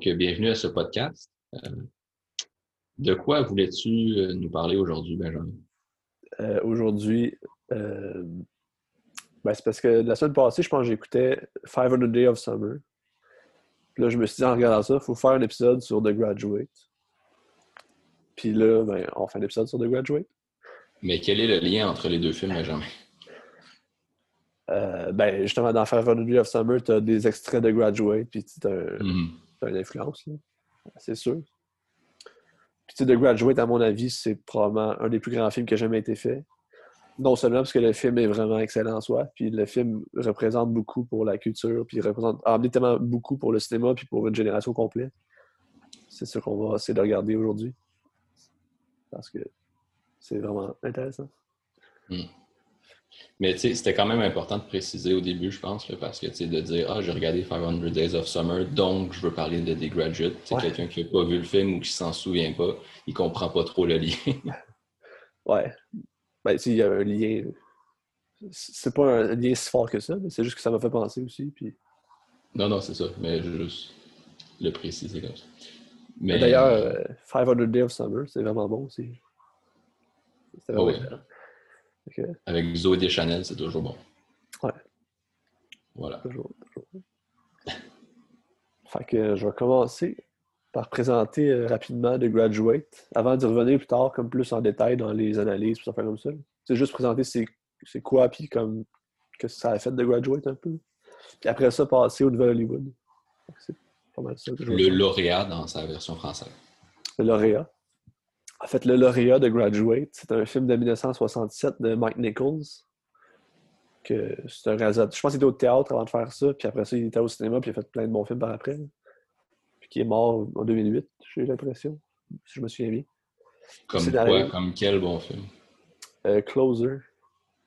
donc, bienvenue à ce podcast. Euh, de quoi voulais-tu euh, nous parler aujourd'hui, Benjamin? Euh, aujourd'hui, euh, ben, c'est parce que la semaine passée, je pense que j'écoutais 500 Days of Summer. Puis là, je me suis dit en regardant ça, il faut faire un épisode sur The Graduate. Puis là, ben, on fait un épisode sur The Graduate. Mais quel est le lien entre les deux films, Benjamin? Euh, ben, justement, dans 500 Days of Summer, tu as des extraits de Graduate, puis tu as, Mhm. Une influence, c'est sûr. Puis tu sais, The Graduate, à mon avis, c'est probablement un des plus grands films qui a jamais été fait. Non seulement parce que le film est vraiment excellent en soi, puis le film représente beaucoup pour la culture, puis il représente a amené tellement beaucoup pour le cinéma, puis pour une génération complète. C'est ça qu'on va essayer de regarder aujourd'hui. Parce que c'est vraiment intéressant. Mais c'était quand même important de préciser au début, je pense, là, parce que de dire Ah, j'ai regardé 500 Days of Summer, donc je veux parler de The Graduate. C'est Ouais. quelqu'un qui n'a pas vu le film ou qui s'en souvient pas, il comprend pas trop le lien. Ouais. Ben, il y a un lien. C'est pas un lien si fort que ça, mais c'est juste que ça m'a fait penser aussi. Puis... non, non, c'est ça, mais je juste le préciser comme ça. Mais D'ailleurs, euh, 500 Days of Summer, c'est vraiment bon aussi. C'était vraiment Oh oui. Avec Zoé Deschanel, c'est toujours bon. Ouais. Voilà. toujours, toujours. Fait que je vais commencer par présenter euh, rapidement The Graduate, avant d'y revenir plus tard, comme plus en détail dans les analyses, puis ça comme ça. C'est juste présenter c'est quoi, puis comme que ça a fait The Graduate un peu. Puis après ça, passer au Nouvel Hollywood. C'est pas mal ça que je vais Le lauréat dans sa version française. Le lauréat. En fait, le lauréat de Graduate, c'est un film de 1967 de Mike Nichols. Que c'est un réalisateur. Je pense qu'il était au théâtre avant de faire ça, puis après ça, il était au cinéma, puis il a fait plein de bons films par après. Puis qui est mort en 2008, j'ai l'impression, si je me souviens bien. Comme quoi, comme quel bon film? Euh, Closer,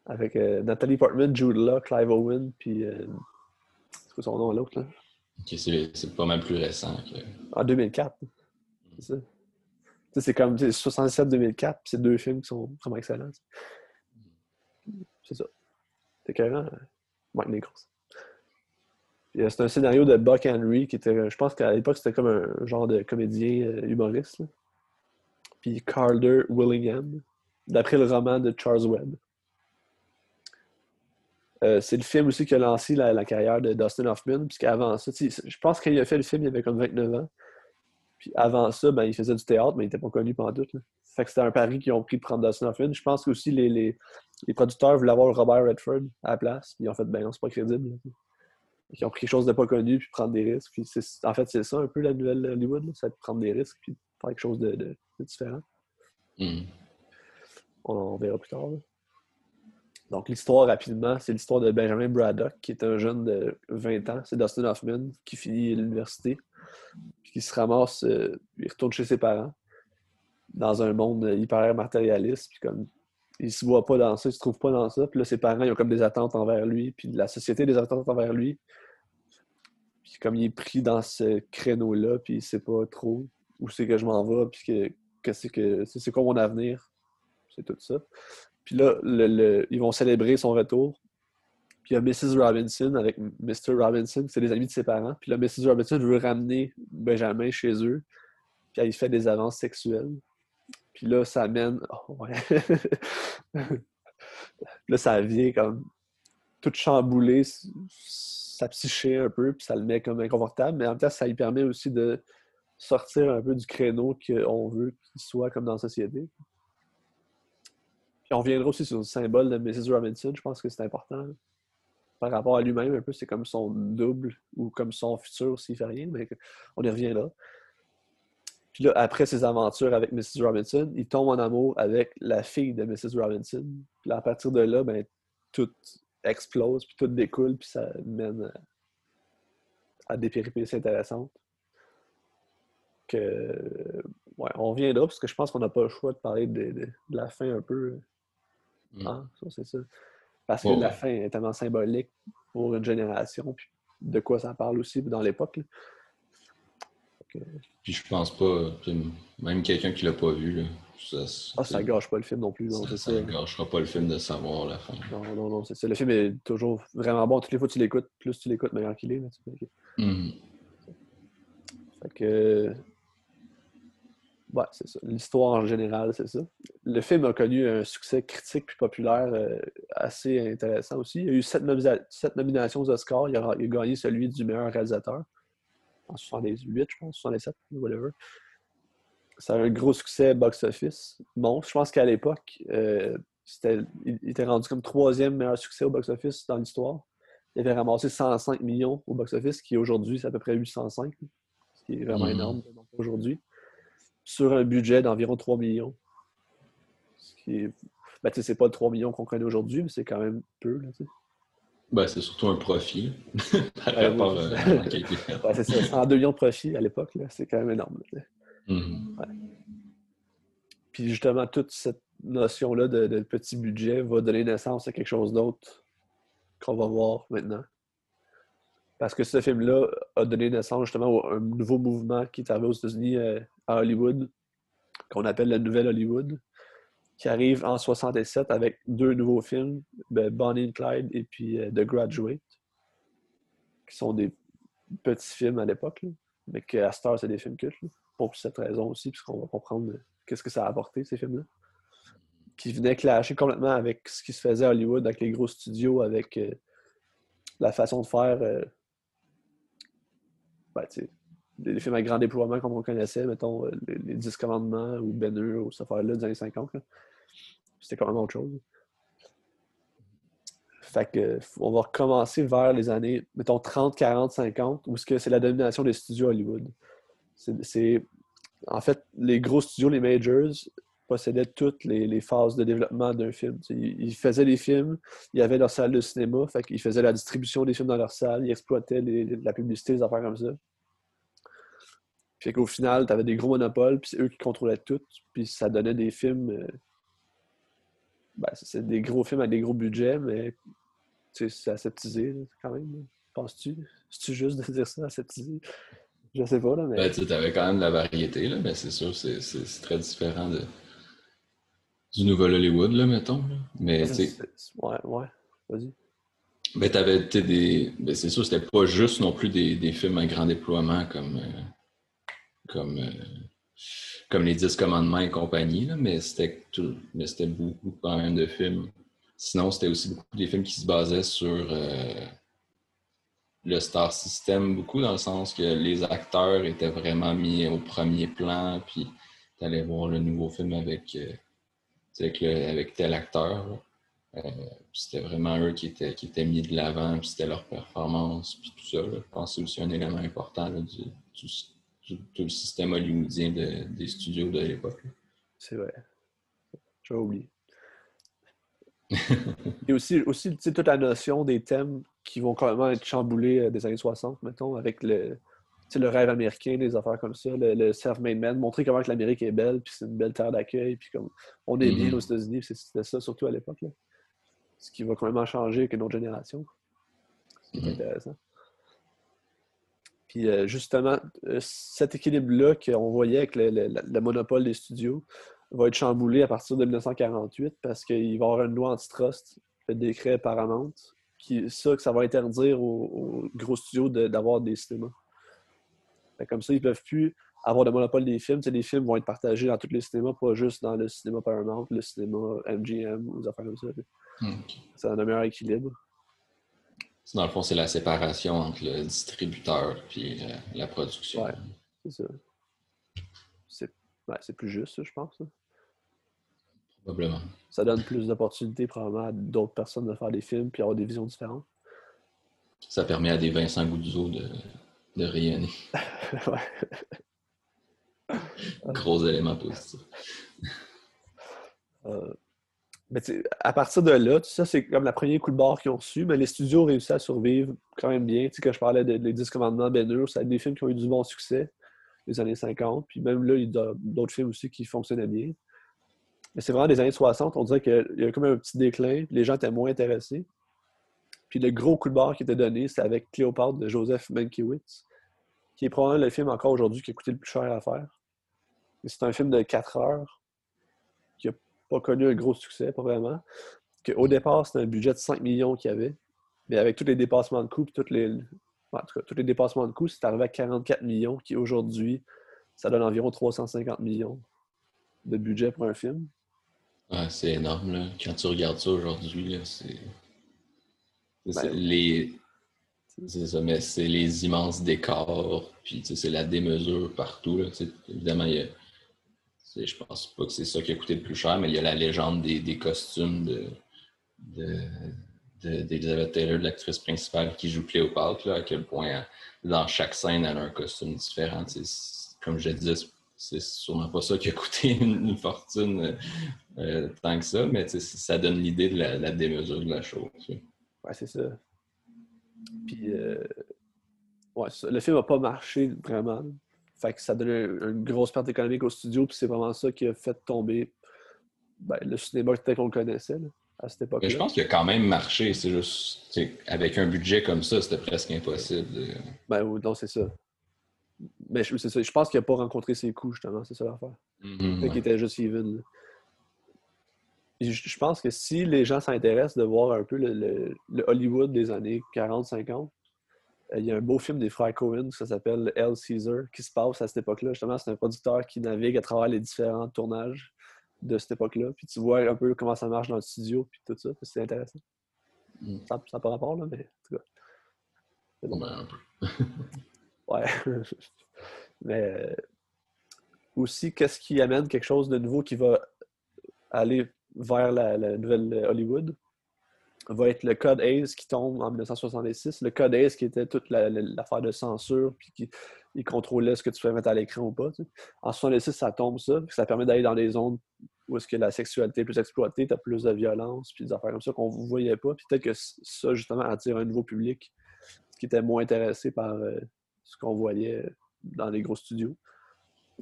avec euh, Natalie Portman, Jude Law, Clive Owen, puis. euh, c'est quoi son nom, l'autre, là? Ok, c'est c'est pas mal plus récent. que- En 2004. C'est ça. C'est comme 67-2004, puis c'est deux films qui sont vraiment excellents. C'est ça. C'est carrément euh, Mike Nichols. Puis, euh, C'est un scénario de Buck Henry qui était, je pense qu'à l'époque, c'était comme un genre de comédien euh, humoriste. Puis Calder Willingham, d'après le roman de Charles Webb. Euh, c'est le film aussi qui a lancé la, carrière de Dustin Hoffman, puisqu'avant ça, je pense qu'il a fait le film, il avait comme 29 ans. Puis avant ça, ben, il faisait du théâtre, mais il n'était pas connu pendant tout. Là. Fait que c'était un pari qu'ils ont pris de prendre Dustin Hoffman. Je pense aussi les, les, les producteurs voulaient avoir Robert Redford à la place. Puis ils ont fait, ben non, c'est pas crédible. là. Ils ont pris quelque chose de pas connu, puis prendre des risques. Puis en fait, c'est ça un peu la nouvelle Hollywood, c'est de prendre des risques, puis faire quelque chose de, de- de différent. Mhm. On, on verra plus tard. là. Donc, l'histoire, rapidement, c'est l'histoire de Benjamin Braddock, qui est un jeune de 20 ans. C'est Dustin Hoffman, qui finit l'université, puis qui se ramasse, euh, il retourne chez ses parents, dans un monde hyper matérialiste, puis comme il se voit pas dans ça, il se trouve pas dans ça, puis là, ses parents, ils ont comme des attentes envers lui, puis la société a des attentes envers lui. Puis comme il est pris dans ce créneau-là, puis il sait pas trop où c'est que je m'en vais, puis que, que c'est que c'est quoi mon avenir. C'est tout ça. Puis là, ils vont célébrer son retour. Puis il y a Mrs. Robinson avec Mr. Robinson, c'est des amis de ses parents. Puis là, Mrs. Robinson veut ramener Benjamin chez eux. Puis elle, il fait des avances sexuelles. Puis là, ça amène. Oh, là, ça vient comme tout chambouler sa psyché un peu, puis ça le met comme inconfortable. Mais en même temps, ça lui permet aussi de sortir un peu du créneau qu'on veut qu'il soit comme dans la société. Puis on reviendra aussi sur le symbole de Mrs. Robinson. Je pense que c'est important. Par rapport à lui-même, un peu, c'est comme son double ou comme son futur s'il fait rien, mais on y reviendra. Puis là, après ses aventures avec Mrs. Robinson, il tombe en amour avec la fille de Mrs. Robinson. Puis là, à partir de là, ben, tout explose, puis tout découle, puis ça mène à, à des péripéties intéressantes. Que, ouais, on reviendra, parce que je pense qu'on n'a pas le choix de parler de, de- de la fin un peu. Mm. Ah, ça, c'est ça. Parce que Ouais, la fin est tellement symbolique pour une génération, puis de quoi ça parle aussi dans l'époque. Puis je pense pas, même quelqu'un qui l'a pas vu, là, Ça, Ah, ça gâche pas le film non plus, non, ça, ça ça. gâchera pas le film de savoir la fin. Non, non, non, c'est ça. Le film est toujours vraiment bon. Toutes les fois que tu l'écoutes, plus tu l'écoutes, meilleur qu'il est. là, tu sais. Mhm. Fait que. Ouais, c'est ça. L'histoire en général, c'est ça. Le film a connu un succès critique puis populaire euh, assez intéressant aussi. Il a eu sept, nominations aux Oscars. Il a, il a gagné celui du meilleur réalisateur en 78, je pense, 67, whatever. Ça a un gros succès box-office. Bon, je pense qu'à l'époque, euh, il il était rendu comme troisième meilleur succès au box-office dans l'histoire. Il avait ramassé 105 millions au box-office, qui aujourd'hui, c'est à peu près 805, ce qui est vraiment Mhm. énorme aujourd'hui, sur un budget d'environ 3 millions. Ce qui est. Ben, tu sais, c'est pas le 3 millions qu'on connaît aujourd'hui, mais c'est quand même peu. Là. Ben, c'est surtout un profit par Ouais, rapport oui, c'est à c'est ça, 102 millions de profit à l'époque, c'est quand même énorme. Mhm. Puis justement, toute cette notion-là de, de petit budget va donner naissance à quelque chose d'autre qu'on va voir maintenant. Parce que ce film-là a donné naissance justement à un nouveau mouvement qui est arrivé aux États-Unis, euh, à Hollywood, qu'on appelle la Nouvelle Hollywood, qui arrive en 67 avec deux nouveaux films, ben, Bonnie and Clyde et puis euh, The Graduate, qui sont des petits films à l'époque, mais qu'à Star, c'est des films cultes. pour cette raison aussi, puisqu'on va comprendre euh, qu'est-ce que ça a apporté, ces films-là. Qui venaient clasher complètement avec ce qui se faisait à Hollywood, avec les gros studios, avec la façon de faire. Ben, les films à grand déploiement comme on connaissait, mettons, euh, les, les 10 commandements ou Ben ou cette affaire-là des années 50. là. C'était quand même autre chose. Fait que, on va recommencer vers les années, mettons, 30, 40, 50, où c'est la domination des studios Hollywood. C'est, en fait, les gros studios, les majors, possédaient toutes les, phases de développement d'un film. Ils, faisaient les films, il y avait leur salle de cinéma, fait faisaient la distribution des films dans leur salle, ils exploitaient la publicité, des affaires comme ça. Fait qu'au final, tu avais des gros monopoles, puis c'est eux qui contrôlaient tout, puis ça donnait des films. euh, ben, c'est des gros films avec des gros budgets, mais c'est aseptisé quand même. Penses-tu? C'est-tu juste de dire ça, aseptisé? Je sais pas, là, mais. Ben, tu avais quand même de la variété, là, mais c'est sûr, c'est très différent de, du nouvel Hollywood, là, mettons. Mais tu sais, Ouais, ouais. Vas-y. ben, t'avais des. Ben, c'est sûr, c'était pas juste non plus des, des films à grand déploiement comme. euh, comme. euh, comme les 10 commandements et compagnie, là, mais c'était tout- mais c'était beaucoup quand même de films. Sinon, c'était aussi beaucoup des films qui se basaient sur euh, le star system, beaucoup dans le sens que les acteurs étaient vraiment mis au premier plan, puis tu allais voir le nouveau film avec, avec, le- avec tel acteur. Euh, c'était vraiment eux qui étaient, qui étaient mis de l'avant, puis c'était leur performance, puis tout ça. là. Je pense que c'est aussi un élément important là, du, tout le système hollywoodien de- des studios de l'époque. C'est vrai. J'avais oublié. Et aussi, aussi toute la notion des thèmes qui vont quand même être chamboulés euh, des années 60, mettons, avec le, le rêve américain, des affaires comme ça, le, le self-made man, montrer comment que l'Amérique est belle, puis c'est une belle terre d'accueil, puis comme on est bien Mhm. aux États-Unis, c'était ça surtout à l'époque. Ce qui va quand même changer avec une autre génération. Ce qui est Mhm. intéressant. Puis euh, justement, euh, cet équilibre-là qu'on voyait avec le, le- le monopole des studios va être chamboulé à partir de 1948 parce qu'il va y avoir une loi antitrust, le décret Paramount, qui ça que ça va interdire aux, aux gros studios de- d'avoir des cinémas. Fait comme ça, ils ne peuvent plus avoir de monopole des films. Les films vont être partagés dans tous les cinémas, pas juste dans le cinéma Paramount, le cinéma MGM ou des affaires comme ça. Ok. Ça donne un meilleur équilibre. Dans le fond, c'est la séparation entre le distributeur et la production. Ouais. C'est ça. C'est ouais, plus juste, ça, je pense. là. Probablement. Ça donne plus d'opportunités probablement à d'autres personnes de faire des films puis avoir des visions différentes. Ça permet à des Vincent Goudzo de, de rayonner. ouais. Gros élément positif. Euh, mais à partir de là, tout ça, c'est comme le premier coup de barre qu'ils ont reçu, mais les studios ont réussi à survivre quand même bien. Tu sais, quand je parlais des de, Les 10 commandements Ben Hur, c'est des films qui ont eu du bon succès les années 50. Puis même là, il y a d'autres films aussi qui fonctionnaient bien. Mais c'est vraiment des années 60, on dirait qu'il y a comme un petit déclin, les gens étaient moins intéressés. Puis le gros coup de barre qui était donné, c'est avec Cléopâtre de Joseph Mankiewicz, qui est probablement le film encore aujourd'hui qui a coûté le plus cher à faire. C'est un film de 4 heures pas connu un gros succès, pas vraiment. Au départ, c'était un budget de 5 millions qu'il y avait. Mais avec tous les dépassements de coûts, toutes les, en tout cas, tous les dépassements de coûts, c'est arrivé à 44 millions, qui aujourd'hui, ça donne environ 350 millions de budget pour un film. C'est énorme, là. Quand tu regardes ça aujourd'hui, c'est. Ben les. C'est ça, mais c'est les immenses décors, puis c'est la démesure partout. Là. Évidemment, il y a je pense pas que c'est ça qui a coûté le plus cher, mais il y a la légende des, costumes de, d'Elizabeth Taylor, de l'actrice principale qui joue Cléopâtre, là, à quel point dans chaque scène, elle a un costume différent. Comme je disais, c'est sûrement pas ça qui a coûté une, fortune euh, tant que ça, mais ça donne l'idée de la, démesure de la chose. Ouais, c'est ça. Puis, euh, ouais, le film n'a pas marché vraiment. Fait que ça donnait une grosse perte économique au studio, puis c'est vraiment ça qui a fait tomber ben, le cinéma tel qu'on le connaissait à cette époque-là. Je pense qu'il a quand même marché. C'est juste, avec un budget comme ça, c'était presque impossible. Ben non, c'est ça. Mais c'est ça. Je pense qu'il n'a pas rencontré ses coûts, justement. C'est ça l'affaire. Mm Il était juste even. Je pense que si les gens s'intéressent de voir un peu le Hollywood des années 40-50, euh, il y a un beau film des frères Cohen, ça s'appelle El Caesar, qui se passe à cette époque-là. Justement, c'est un producteur qui navigue à travers les différents tournages de cette époque-là. Puis tu vois un peu comment ça marche dans le studio, puis tout ça. C'est intéressant. Mm. Ça n'a pas rapport, là, mais en tout cas. Bon. Ben, un peu. ouais. mais euh, aussi, qu'est-ce qui amène quelque chose de nouveau qui va aller vers la nouvelle Hollywood? va être le code ACE qui tombe en 1966. Le code ACE qui était toute l'affaire de censure, puis qui il contrôlait ce que tu pouvais mettre à l'écran ou pas. En 1966, ça tombe ça, puis ça permet d'aller dans des zones où est-ce que la sexualité est plus exploitée, tu as plus de violence, puis des affaires comme ça qu'on ne voyait pas. Puis peut-être que ça, justement, attire un nouveau public qui était moins intéressé par euh, ce qu'on voyait dans les gros studios.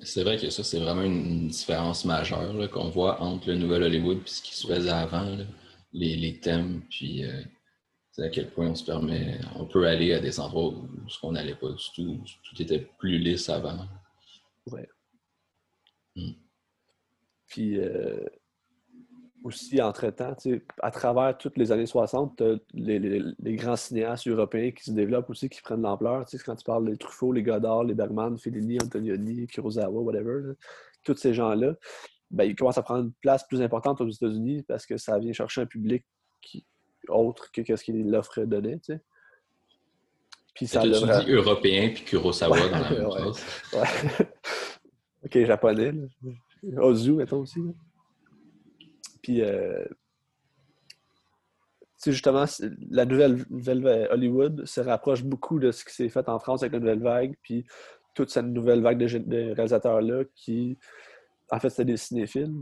C'est vrai que ça, c'est vraiment une différence majeure qu'on voit entre le Nouvel Hollywood et ce qui se faisait avant les, les thèmes, puis euh, à quel point on se permet, on peut aller à des endroits où on n'allait pas du tout, tout était plus lisse avant. Ouais. Hmm. Puis euh, aussi, entre-temps, à travers toutes les années 60, les, les, les, grands cinéastes européens qui se développent aussi, qui prennent de l'ampleur. Quand tu parles des Truffaut, les Godard, les Bergman, Fellini, Antonioni, Kurosawa, whatever, tous ces gens-là, ben, il commence à prendre une place plus importante aux États-Unis parce que ça vient chercher un public qui, autre que ce qu'il l'offre donnait. Puis ça tu dis européen puis Kurosawa dans la même chose? ok, japonais. Ozu, mettons aussi. Puis, euh, justement, la nouvelle, nouvelle, Hollywood se rapproche beaucoup de ce qui s'est fait en France avec la nouvelle vague, puis toute cette nouvelle vague de, réalisateurs-là qui en fait, c'était des cinéphiles.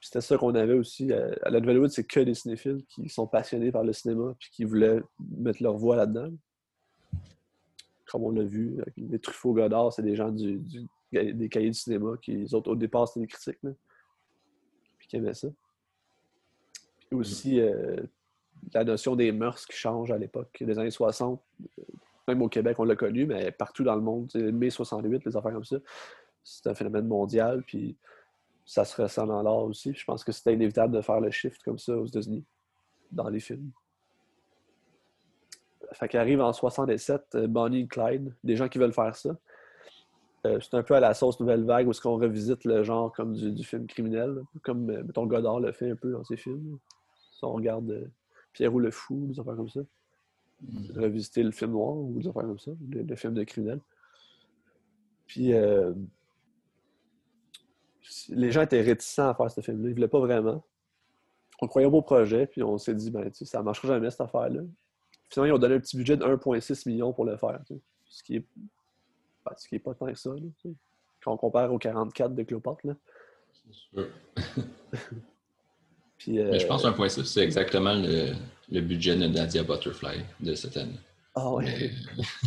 C'était ça qu'on avait aussi. À, la Nouvelle-Wood, c'est que des cinéphiles qui sont passionnés par le cinéma puis qui voulaient mettre leur voix là-dedans. Comme on l'a vu, les Truffaut Godard, c'est des gens du, des cahiers du cinéma qui, les autres, au départ, c'était des critiques. puis qui aimaient ça. Aussi, euh, la notion des mœurs qui change à l'époque, des années 60. Même au Québec, on l'a connu, mais partout dans le monde, mai 68, les affaires comme ça, c'est un phénomène mondial. Puis ça se ressent dans l'art aussi. Je pense que c'était inévitable de faire le shift comme ça aux États-Unis, dans les films. Fait qu'arrive en 67, euh, Bonnie et Clyde, des gens qui veulent faire ça. Euh, c'est un peu à la sauce nouvelle vague où est-ce qu'on revisite le genre comme du, film criminel, comme euh, mettons Godard le fait un peu dans ses films. Si on regarde Pierrot le Fou, des affaires comme ça. Mm. Revisiter le film noir ou des affaires comme ça, le, film de criminel. Puis les gens étaient réticents à faire ce film-là. Ils ne voulaient pas vraiment. On croyait au beau projet, puis on s'est dit, ben, tu sais, ça ne marchera jamais cette affaire-là. Finalement, ils ont donné un petit budget de 1,6 million pour le faire. Ce qui est, ben, ce qui est pas tant que ça. quand on compare aux 44 de. Là. C'est sûr. puis, euh... Mais je pense que 1,6, c'est exactement le, budget de Nadia Butterfly de cette année. Ah ouais.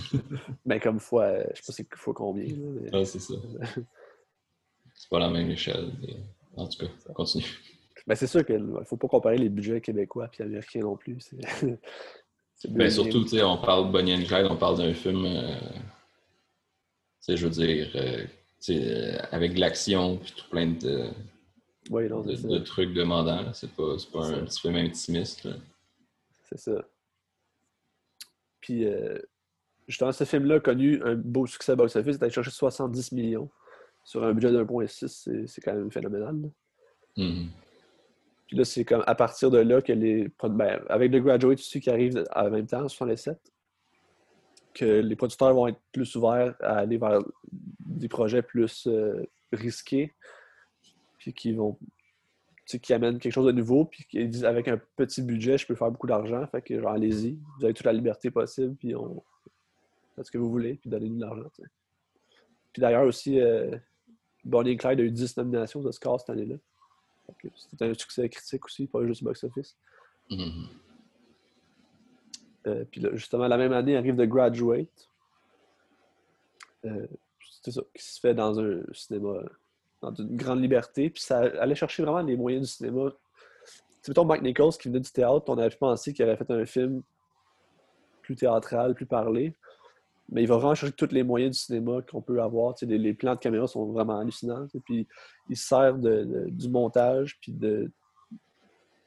Mais, ben, comme fois, je sais pas fois combien. Ah, c'est ça. c'est pas la même échelle. En tout cas, continue. Ben, c'est sûr qu'il ne faut pas comparer les budgets québécois et américains non plus. ben, surtout, on parle de Bonnie and Clyde, on parle d'un film, euh, je veux dire, euh, euh, avec de l'action puis tout plein de, Oui, non, de, c'est ça. trucs demandants. là. C'est pas, c'est pas C'est un ça. petit film intimiste. là. C'est ça. Puis, euh, justement, ce film-là a connu un beau succès box-office. Il a cherché 70 millions sur un budget de 1,6. C'est c'est quand même phénoménal. Mhm. Puis là, c'est comme à partir de là que les. Ben, avec The Graduate aussi qui arrive en même temps, en 67, que les producteurs vont être plus ouverts à aller vers des projets plus euh, risqués, puis qui vont. qui amènent quelque chose de nouveau, puis qui disent avec un petit budget, je peux faire beaucoup d'argent. Fait que, genre, allez-y, vous avez toute la liberté possible, puis on. Faites ce que vous voulez, puis donnez-nous de l'argent. Puis d'ailleurs aussi, euh, Bonnie et Clyde a eu 10 nominations aux Oscars cette année-là. C'était un succès critique aussi, pas juste box-office. Mhm. Euh, puis là, justement, la même année arrive The Graduate. Euh, c'est ça, qui se fait dans un cinéma, dans une grande liberté. Puis ça allait chercher vraiment les moyens du cinéma. C'est mettons Mike Nichols qui venait du théâtre, on avait pensé qu'il aurait fait un film plus théâtral, plus parlé. Mais il va vraiment chercher tous les moyens du cinéma qu'on peut avoir. Tu sais, les, les plans de caméra sont vraiment hallucinants. tu sais. Puis il se sert de- de- du montage, puis de,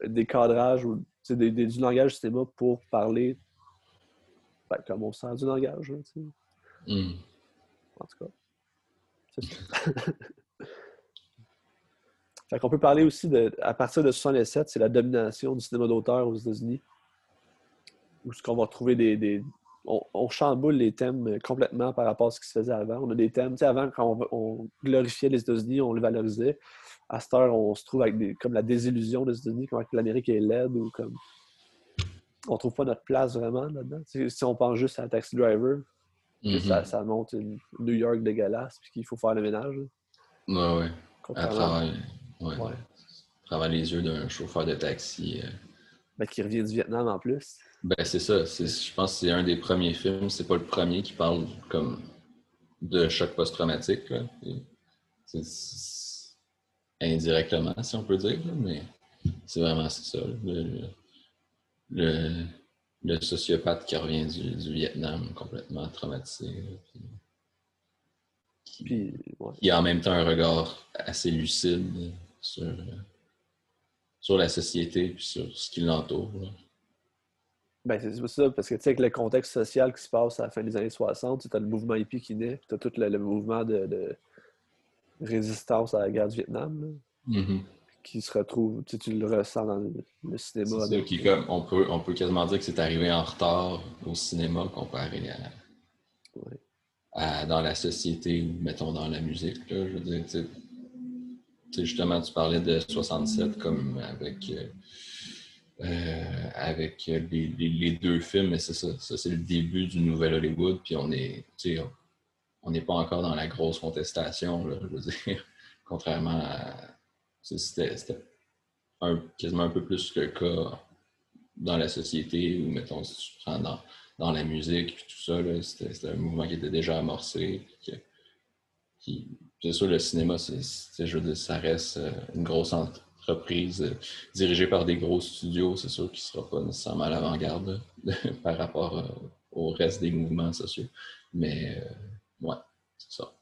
des cadrages, ou tu sais, des- des- du langage du cinéma pour parler ben, comme on sert du langage. Mhm. En tout cas. Fait qu'on peut parler aussi de, à partir de 67, c'est la domination du cinéma d'auteur aux États-Unis. Où ce qu'on va trouver des. des- on, on chamboule les thèmes complètement par rapport à ce qui se faisait avant. On a des thèmes, tu sais, avant, quand on, on glorifiait les États-Unis, on les valorisait. À cette heure, on se trouve avec des, comme la désillusion des États-Unis, comme l'Amérique est laide ou comme. On trouve pas notre place vraiment là-dedans. Si on pense juste à Taxi Driver, Mhm. ça, ça monte une New York dégueulasse puis qu'il faut faire le ménage. là. Ouais, ouais. À travers, ouais. Travers les yeux d'un chauffeur de taxi. euh. Ben, qui revient du Vietnam en plus. Ben, c'est ça. Je pense que c'est un des premiers films. C'est pas le premier qui parle comme de choc post-traumatique. Indirectement, si on peut dire, là, mais c'est vraiment ça. Le, le, sociopathe qui revient du, du Vietnam complètement traumatisé. là, puis qui- Puis, ouais. qui a en même temps un regard assez lucide sur, euh, sur la société et sur ce qui l'entoure. Ben, c'est ça, parce que tu sais, avec le contexte social qui se passe à la fin des années 60, tu as le mouvement hippie qui naît, puis tu as tout le, le mouvement de, de résistance à la guerre du Vietnam, là, Mhm. qui se retrouve, tu sais, tu le ressens dans le, le C'est cinéma. ça, avec- qui, comme, on, peut, on peut quasiment dire que c'est arrivé en retard au cinéma comparé à, Ouais. à- dans la société ou, mettons, dans la musique. là. je veux dire, tu sais, tu sais, justement, tu parlais de 67 comme avec, euh, euh, avec les, deux films, mais c'est ça. Ça, c'est le début du nouvel Hollywood, puis on est, on n'est pas encore dans la grosse contestation, là, je veux dire, contrairement à... C'était un- quasiment un peu plus le cas dans la société, ou mettons, si tu prends dans, dans la musique, puis tout ça, c'était un mouvement qui était déjà amorcé. que- c'est sûr, le cinéma, c'est- je veux ça reste euh, une grosse entreprise euh, dirigée par des gros studios. C'est sûr qu'il ne sera pas nécessairement à l'avant-garde là, par rapport euh, au reste des mouvements sociaux. Mais, euh, ouais, c'est ça.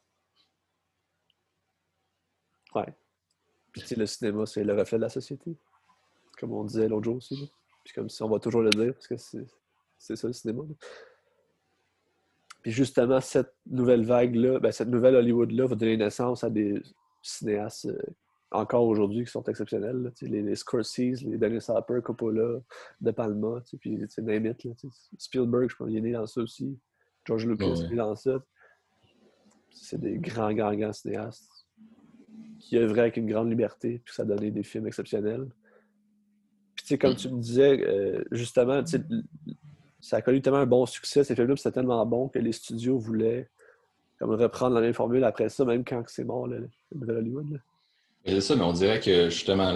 Ouais. Puis tu le cinéma, c'est le reflet de la société. Comme on disait l'autre jour aussi. Puis comme si on va toujours le dire, parce que c'est c'est ça le cinéma. Puis justement, cette nouvelle vague-là, ben, cette nouvelle Hollywood-là va donner naissance à des cinéastes euh, encore aujourd'hui qui sont exceptionnels. là. Les, les Scorsese, les Dennis Hopper, Coppola, De Palma, puis name it, là. Spielberg, je pense, il est né dans ça aussi. George Lucas, Ouais. il est né dans ça. C'est des grands, grands, grands cinéastes qui œuvraient avec une grande liberté, puis ça donnait des films exceptionnels. Puis tu sais, comme tu me disais, euh, justement, tu sais, l- ça a connu tellement un bon succès, ces films-là, c'était tellement bon que les studios voulaient comme reprendre la même formule après ça, même quand c'est mort, le, nouvel Hollywood. C'est ça, mais on dirait que justement,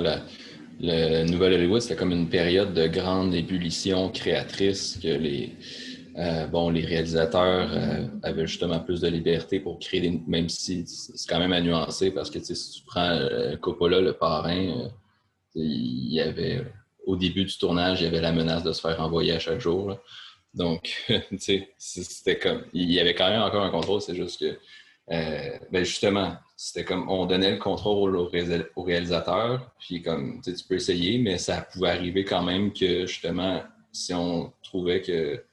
le Nouvel Hollywood, c'était comme une période de grande ébullition créatrice que les, euh, bon, les réalisateurs euh, avaient justement plus de liberté pour créer des. Même si c'est quand même à nuancer parce que si tu prends euh, Coppola, le parrain, il y avait. Au début du tournage, il y avait la menace de se faire envoyer à chaque jour. là. Donc, tu sais, c'était comme. Il y avait quand même encore un contrôle, c'est juste que euh, ben justement, c'était comme on donnait le contrôle au, réalisateur, puis comme tu peux essayer, mais ça pouvait arriver quand même que justement, si on trouvait que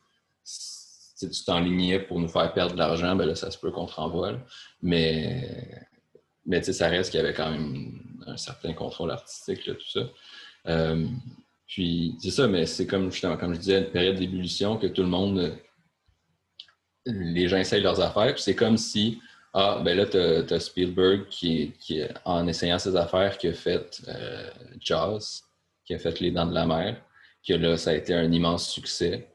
tu t'enlignais pour nous faire perdre de l'argent, ben là, ça se peut qu'on te renvoie. Mais, mais ça reste qu'il y avait quand même un certain contrôle artistique, tout ça. Euh, puis c'est ça, mais c'est comme comme je disais, une période d'ébullition que tout le monde, les gens essayent leurs affaires. Puis c'est comme si ah, ben là, tu as, Spielberg qui, qui, en essayant ses affaires, qui a fait euh, Jaws, qui a fait Les Dents de la Mer, que là, ça a été un immense succès.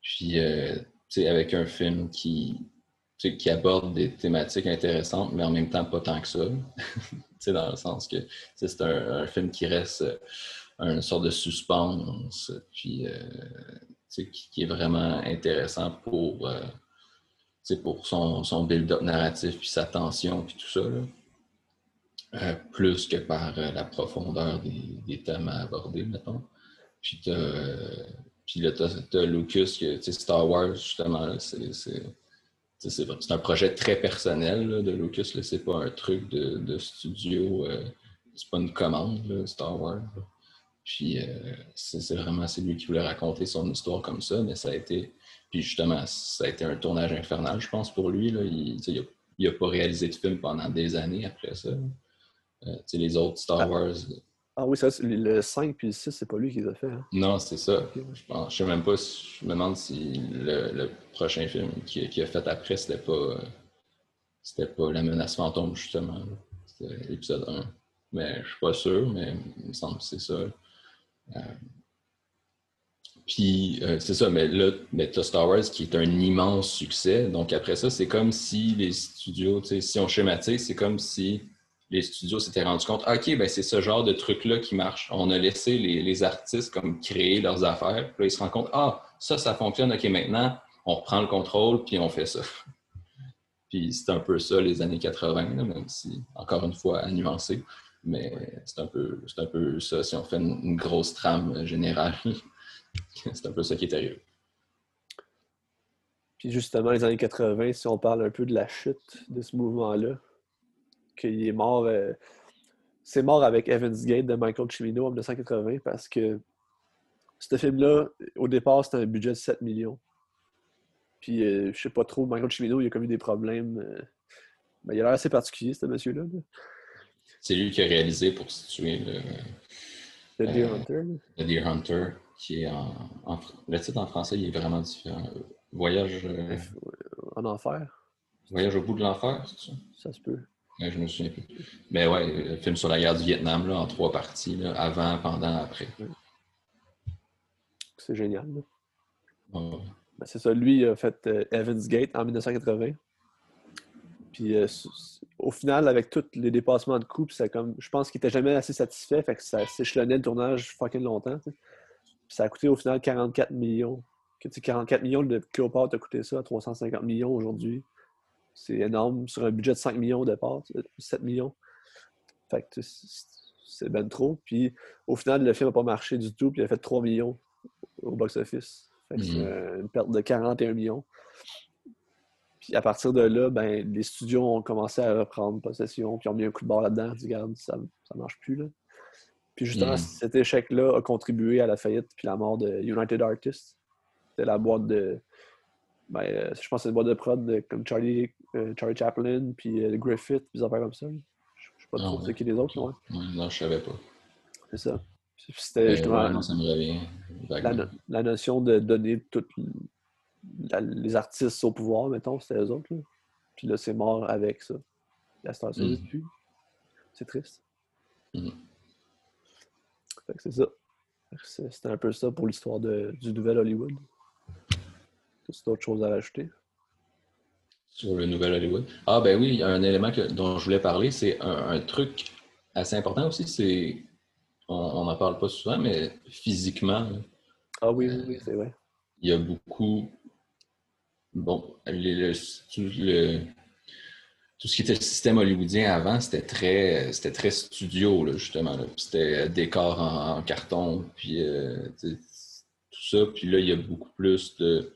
Puis, euh, tu sais, avec un film qui, qui aborde des thématiques intéressantes, mais en même temps pas tant que ça. dans le sens que c'est un, film qui reste euh, une sorte de suspense, puis, qui, qui, est vraiment intéressant pour pour son, son build-up narratif, puis sa tension, puis tout ça. Euh, plus que par euh, la profondeur des, thèmes à aborder, mettons. Puis, euh, puis là, tu as, Lucas, que, Star Wars, justement, c'est un projet très personnel de Lucas. C'est pas un truc de, studio, c'est pas une commande, Star Wars. Puis c'est vraiment c'est lui qui voulait raconter son histoire comme ça, mais ça a été puis justement, ça a été un tournage infernal, je pense, pour lui. Là. Il n'a pas réalisé de film pendant des années après ça. Euh, les autres Star ah. Wars. Ah oui, ça, le 5 puis le 6, c'est pas lui qui les a fait. Hein? Non, c'est ça. Je pense, sais même pas, je me demande si le, prochain film qu'il a fait après, c'était pas, c'était pas La menace fantôme, justement. C'était l'épisode 1. Mais je suis pas sûr, mais il me semble que c'est ça. Euh, puis euh, c'est ça, mais là, mais Star Wars qui est un immense succès. Donc après ça, c'est comme si les studios, si on schématise, c'est comme si les studios s'étaient rendus compte, OK, ben c'est ce genre de truc-là qui marche. On a laissé les, artistes comme créer leurs affaires. Puis ils se rendent compte, ah, ça, ça fonctionne, OK, maintenant, on reprend le contrôle, puis on fait ça. puis c'est un peu ça les années 80, même si, encore une fois, à nuancer. Mais c'est un, peu, un peu ça si on fait une grosse trame générale. C'est un peu ça qui est arrivé. Puis justement, les années 80, si on parle un peu de la chute de ce mouvement-là, qu'il est mort. Euh, c'est mort avec Evans Gate de Michael Cimino en 1980 parce que ce film-là, au départ, c'était un budget de 7 millions. Puis, euh, je sais pas trop, Michael Cimino, il a commis des problèmes. mais euh, ben, il a l'air assez particulier, ce monsieur-là. C'est lui qui a réalisé pour situer le. The Deer Hunter. The Deer Hunter qui est en, Le titre en français, il est vraiment différent. Voyage. Euh, en enfer. Voyage au bout de l'enfer, c'est ça? Ça se peut. Ouais, je me souviens plus. Mais ouais, le film sur la guerre du Vietnam, là, en trois parties, là, avant, pendant, après. C'est génial. Ben, c'est ça, lui il a fait euh, Evans Gate en 1980. Puis euh, au final, avec tous les dépassements de coups, comme, je pense qu'il était jamais assez satisfait, fait que ça s'échelonnait le tournage fucking longtemps ça a coûté au final 44 millions. 44 millions de Cléopâtre a coûté ça, 350 millions aujourd'hui. C'est énorme sur un budget de 5 millions au départ, 7 millions. Fait que c'est ben trop. Puis au final, le film n'a pas marché du tout, puis il a fait 3 millions au box-office. Fait que c'est mhm. une perte de 41 millions. Puis à partir de là, ben, les studios ont commencé à reprendre possession, puis ont mis un coup de barre là-dedans. Ils regarde, ça ne marche plus. Là. Puis justement, hmm. cet échec-là a contribué à la faillite puis la mort de United Artists. C'était la boîte de. Ben, euh, je pense que c'est une boîte de prod comme Charlie, euh, Charlie Chaplin, puis euh, Griffith, puis des affaires comme ça. Je ne sais pas trop ce qui est les autres, non? non, je savais pas. C'est ça. C'était justement. non, ça me revient. La, notion de donner tous les artistes au pouvoir, mettons, c'était eux autres. Là. Puis là, c'est mort avec ça. La star, mm. plus. C'est triste. Hmm c'est ça. C'était un peu ça pour l'histoire du nouvel Hollywood. C'est autre chose à rajouter? Sur le nouvel Hollywood. Ah ben oui, il y a un élément dont je voulais parler, c'est un, truc assez important aussi, c'est on n'en parle pas souvent, mais physiquement. Ah oui, oui, c'est vrai. Il y a beaucoup. Bon, le, tout ce qui était le système hollywoodien avant, c'était très, c'était très studio, là, justement. C'était décor en, carton, puis euh, tout ça. Puis là, il y a beaucoup plus de.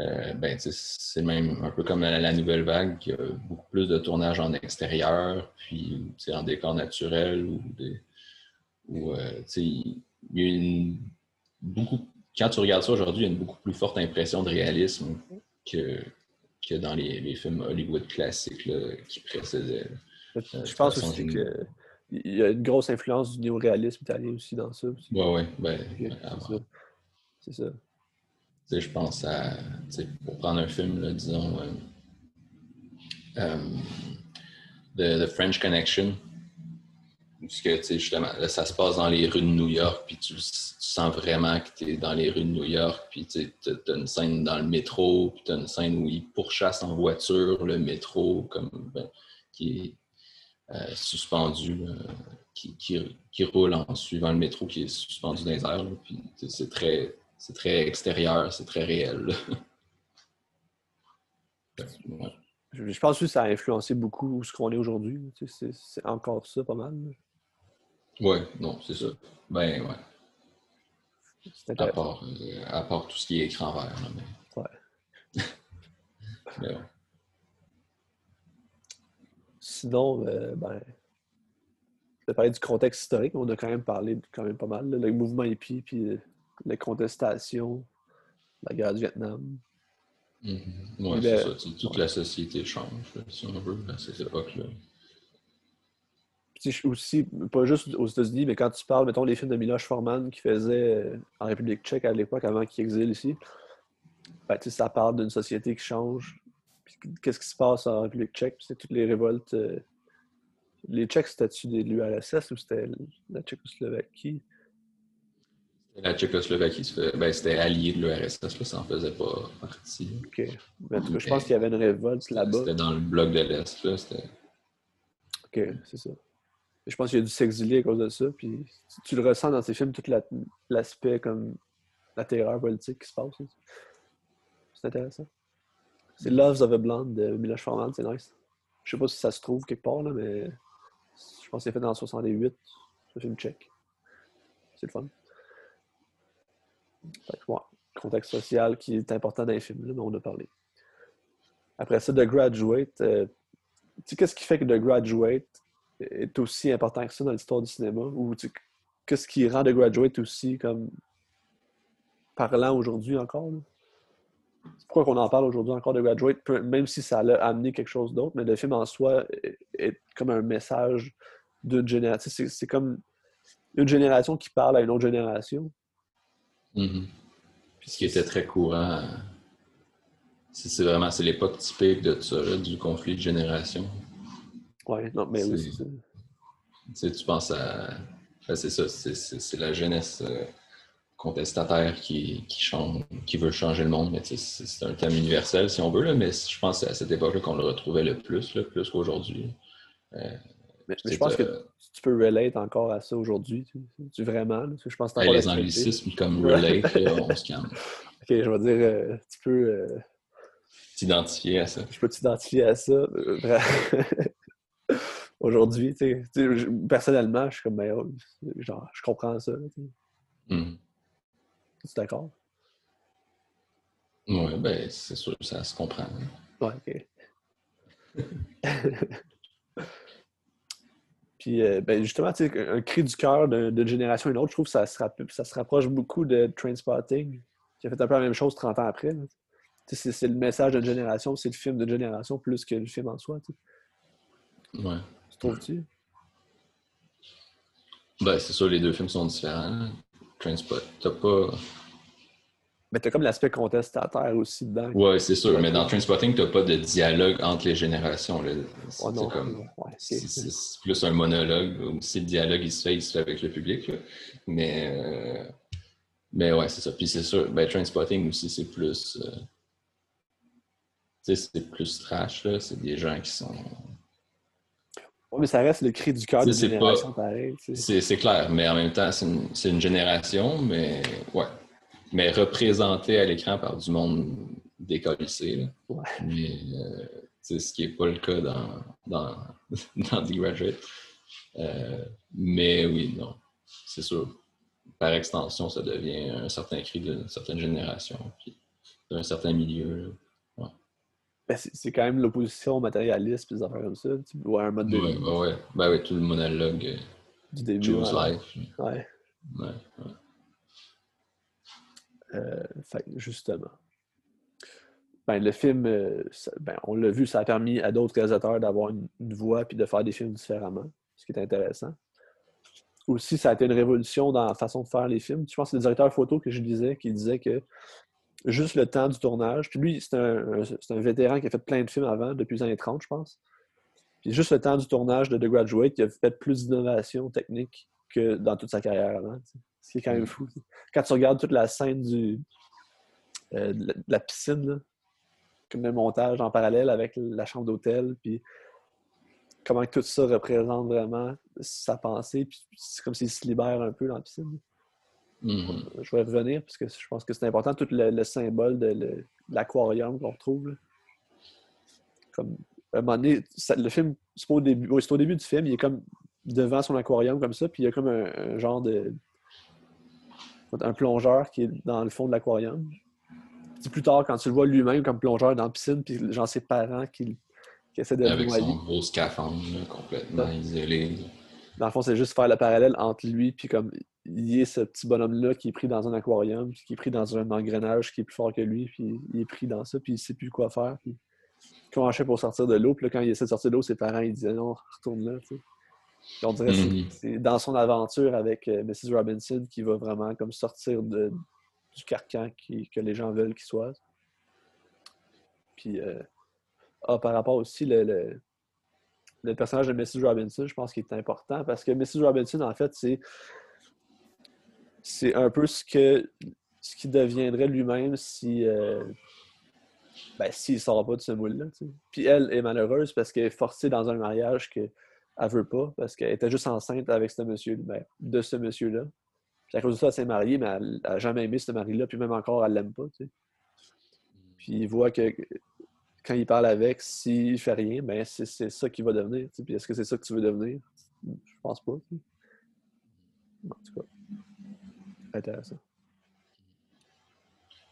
Euh, ben, c'est même un peu comme la, nouvelle vague, qui a beaucoup plus de tournage en extérieur, puis en décor naturel ou des. Ou, euh, il y a une beaucoup. Quand tu regardes ça aujourd'hui, il y a une beaucoup plus forte impression de réalisme que, que dans les, films Hollywood classiques qui précédaient. Je pense aussi qu'il y a une grosse influence du néo-réalisme italien aussi dans ça. Oui, oui. Ben, c'est ça je pense à, pour prendre un film, disons, euh, euh, The, French Connection, puisque, justement, ça se passe dans les rues de New York, puis tu, sens vraiment que tu es dans les rues de New York, puis tu as une scène dans le métro, puis tu as une scène où ils pourchassent en voiture le métro, comme, ben, qui est euh, suspendu, qui, qui, roule en suivant le métro qui est suspendu dans les airs, puis c'est très c'est très extérieur, c'est très réel. Je pense que ça a influencé beaucoup ce qu'on est aujourd'hui. c'est encore ça pas mal. Oui, non, c'est ça. Ben ouais. À part, euh, à part, tout ce qui est écran vert. mais... Ouais. mais ouais. Sinon, euh, ben, je vais parler du contexte historique. On a quand même parlé quand même pas mal. le mouvement hippie, puis les contestations, la guerre du Vietnam. Mm-hmm. Oui, c'est ça. Toute la société change, si on veut, à cette époque-là. Aussi, pas juste aux États-Unis, mais quand tu parles, mettons, les films de Miloš Forman qui faisait euh, en République tchèque à l'époque, avant qu'il exile ici, ben, ça parle d'une société qui change. Qu'est-ce qui se passe en République tchèque? C'est toutes les révoltes. Euh, les Tchèques, c'était-tu de l'URSS ou c'était la Tchécoslovaquie? La Tchécoslovaquie, ben, c'était allié de l'URSS, ça n'en faisait pas partie. OK. Mais, je pense qu'il y avait une révolte là-bas. C'était dans le bloc de l'Est. OK, c'est ça. je pense qu'il a dû s'exiler à cause de ça. Puis tu, le ressens dans ces films, tout l'aspect comme la terreur politique qui se passe. C'est intéressant. C'est Loves of a Blonde de Miloš Forman, c'est nice. Je sais pas si ça se trouve quelque part, là, mais je pense que c'est fait dans 68. C'est un film tchèque. C'est le fun contexte social qui est important dans les films, là, on a parlé. Après ça, The Graduate. Euh, tu qu'est-ce qui fait que The Graduate est aussi important que ça dans l'histoire du cinéma? Ou qu'est-ce qui rend The Graduate aussi comme parlant aujourd'hui encore? Pourquoi qu'on en parle aujourd'hui encore de Graduate, même si ça a amené quelque chose d'autre, mais le film en soi est, comme un message d'une génération. C'est comme une génération qui parle à une autre génération. Mm-hmm. Puis ce qui était très courant, c'est vraiment c'est l'époque typique de ça, du conflit de génération. Oui, non, mais oui, c'est Tu penses à. c'est ça, c'est la jeunesse euh, contestataire qui, qui, change, qui veut changer le monde, mais c'est un thème universel si on veut, là, mais je pense que c'est à cette époque-là qu'on le retrouvait le plus, là, plus qu'aujourd'hui. Euh, mais, je pense que tu peux relate encore à ça aujourd'hui. Tu, vraiment? Je pense que les anglicismes comme relate, on se calme. Ok, je vais dire, euh, tu peux. Euh, t'identifier à ça. Je peux t'identifier à ça. Euh, aujourd'hui, tu sais, personnellement, je suis comme, ben, oh, genre, je comprends ça. Mm. Tu es d'accord? Oui, ben, c'est sûr, ça se comprend. Ouais, ok. Puis euh, ben justement, un cri du cœur d'une génération à une autre, je trouve que ça se, ça se rapproche beaucoup de Trainspotting, qui a fait un peu la même chose 30 ans après. C'est le message d'une génération, c'est le film d'une génération plus que le film en soi. Ouais. Tu trouves-tu? Ben, c'est sûr, les deux films sont différents. Trainspot, t'as pas. Mais t'as comme l'aspect contestataire aussi dedans. Oui, c'est sûr. Mais dans Trainspotting, t'as pas de dialogue entre les générations. C'est plus un monologue. Si le dialogue il se fait, il se fait avec le public. Mais, euh... mais ouais, c'est ça. Puis c'est sûr, ben, Trainspotting aussi, c'est plus. Euh... C'est plus trash. C'est des gens qui sont. Oui, mais ça reste le cri du cœur d'une génération pareil. C'est clair, mais en même temps, c'est une, une génération, mais ouais mais représenté à l'écran par du monde décollissé. Ouais. Mais euh, ce qui n'est pas le cas dans, dans, dans The Graduate. Euh, mais oui, non, c'est sûr. Par extension, ça devient un certain cri d'une certaine génération. Puis d'un certain milieu. Ben, c'est quand même l'opposition matérialiste puis des affaires comme ça. Tu vois un mode de Ouais, ouais, ouais. Ben ouais, tout le monologue. euh, du début. Choose ouais. life. Ouais. Ouais, ouais. Que, justement. Ben, le film, euh, ben, on l'a vu, ça a permis à d'autres réalisateurs d'avoir une, voix puis de faire des films différemment, ce qui est intéressant. Aussi, ça a été une révolution dans la façon de faire les films. Je pense que c'est le directeur photo que je disais qui disait que juste le temps du tournage, puis lui, c'est un, un- vétéran qui a fait plein de films avant, depuis les années 30, je pense. Puis juste le temps du tournage de The Graduate, il a fait plus d'innovations techniques que dans toute sa carrière avant. Ce qui est quand même Mm. fou. Quand tu regardes toute la scène du, euh, de la, de la piscine, là, comme le montage en parallèle avec la chambre d'hôtel, puis comment tout ça représente vraiment sa pensée, puis c'est comme s'il se libère un peu dans la piscine. Mhm. Je vais revenir parce que je pense que c'est important, tout le, le symbole de, l'aquarium qu'on retrouve. là. Comme, à un moment donné, ça- le film, c'est pas au début, au début du film, il est comme devant son aquarium comme ça, puis il y a comme un, un genre de. Un plongeur qui est dans le fond de l'aquarium. Puis plus tard, quand tu le vois lui-même comme plongeur dans la piscine, puis genre ses parents qui, qui essaient de le Avec noyer. son gros scaphandre, là, complètement Ouais. isolé. Dans le fond, c'est juste faire le parallèle entre lui puis comme il est ce petit bonhomme-là qui est pris dans un aquarium, puis qui est pris dans un engrenage qui est plus fort que lui, puis il est pris dans ça, puis il sait plus quoi faire. Puis je fais pour sortir de l'eau? Puis là, quand il essaie de sortir de l'eau, ses parents ils disaient non, retourne là. tu sais. On dirait que c'est- Mhm. c'est dans son aventure avec euh, Mrs. Robinson qui va vraiment comme sortir de, du carcan qui- que les gens veulent qu'il soit. Puis euh, ah, par rapport aussi le, le, le personnage de Mrs. Robinson, je pense qu'il est important parce que Mrs. Robinson, en fait, c'est c'est un peu ce que ce qui deviendrait lui-même si euh, ben, s'il ne sort pas de ce moule-là. Puis elle est malheureuse parce qu'elle est forcée dans un mariage qu'elle ne veut pas parce qu'elle était juste enceinte avec ce monsieur, ben, de ce monsieur-là. Puis à cause de ça, elle s'est mariée, mais elle n'a jamais aimé ce mari-là, puis même encore, elle l'aime pas. Puis il voit que quand il parle avec, s'il fait rien, ben c'est ça qu'il va devenir. Puis est-ce que c'est ça que tu veux devenir? Je pense pas. En tout cas, intéressant.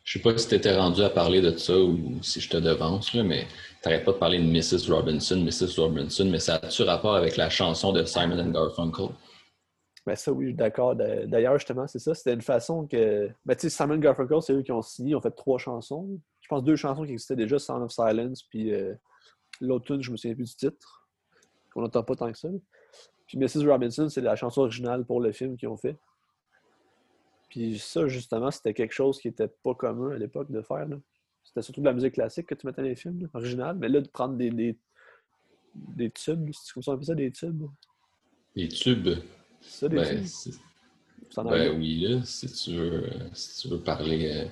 Je sais pas si tu étais rendu à parler de ça ou si je te devance, là, mais t'arrêtes pas de parler de Mrs. Robinson, Mrs. Robinson, mais ça a-tu rapport avec la chanson de Simon Garfunkel? Ben ça, oui, d'accord. Da- D'ailleurs, justement, c'est ça. C'était une façon que. Ben, tu sais, Simon Garfunkel, c'est eux qui ont signé, ils ont fait trois chansons. Je pense deux chansons qui existaient déjà, Sound of Silence, puis euh, l'autre tune, je me souviens plus du titre, qu'on n'entend pas tant que ça. Puis Mrs. Robinson, c'est la chanson originale pour le film qu'ils ont fait. Puis ça, justement, c'était quelque chose qui était pas commun à l'époque de faire. là. C'était surtout de la musique classique que tu mettais dans les films, là, original. Mais là, de prendre des, des, des tubes, c'est comme ça on appelle ça, des tubes. Les tubes? Ça, des Ben, tubes. ben oui, là, si tu veux, euh, si tu veux parler euh,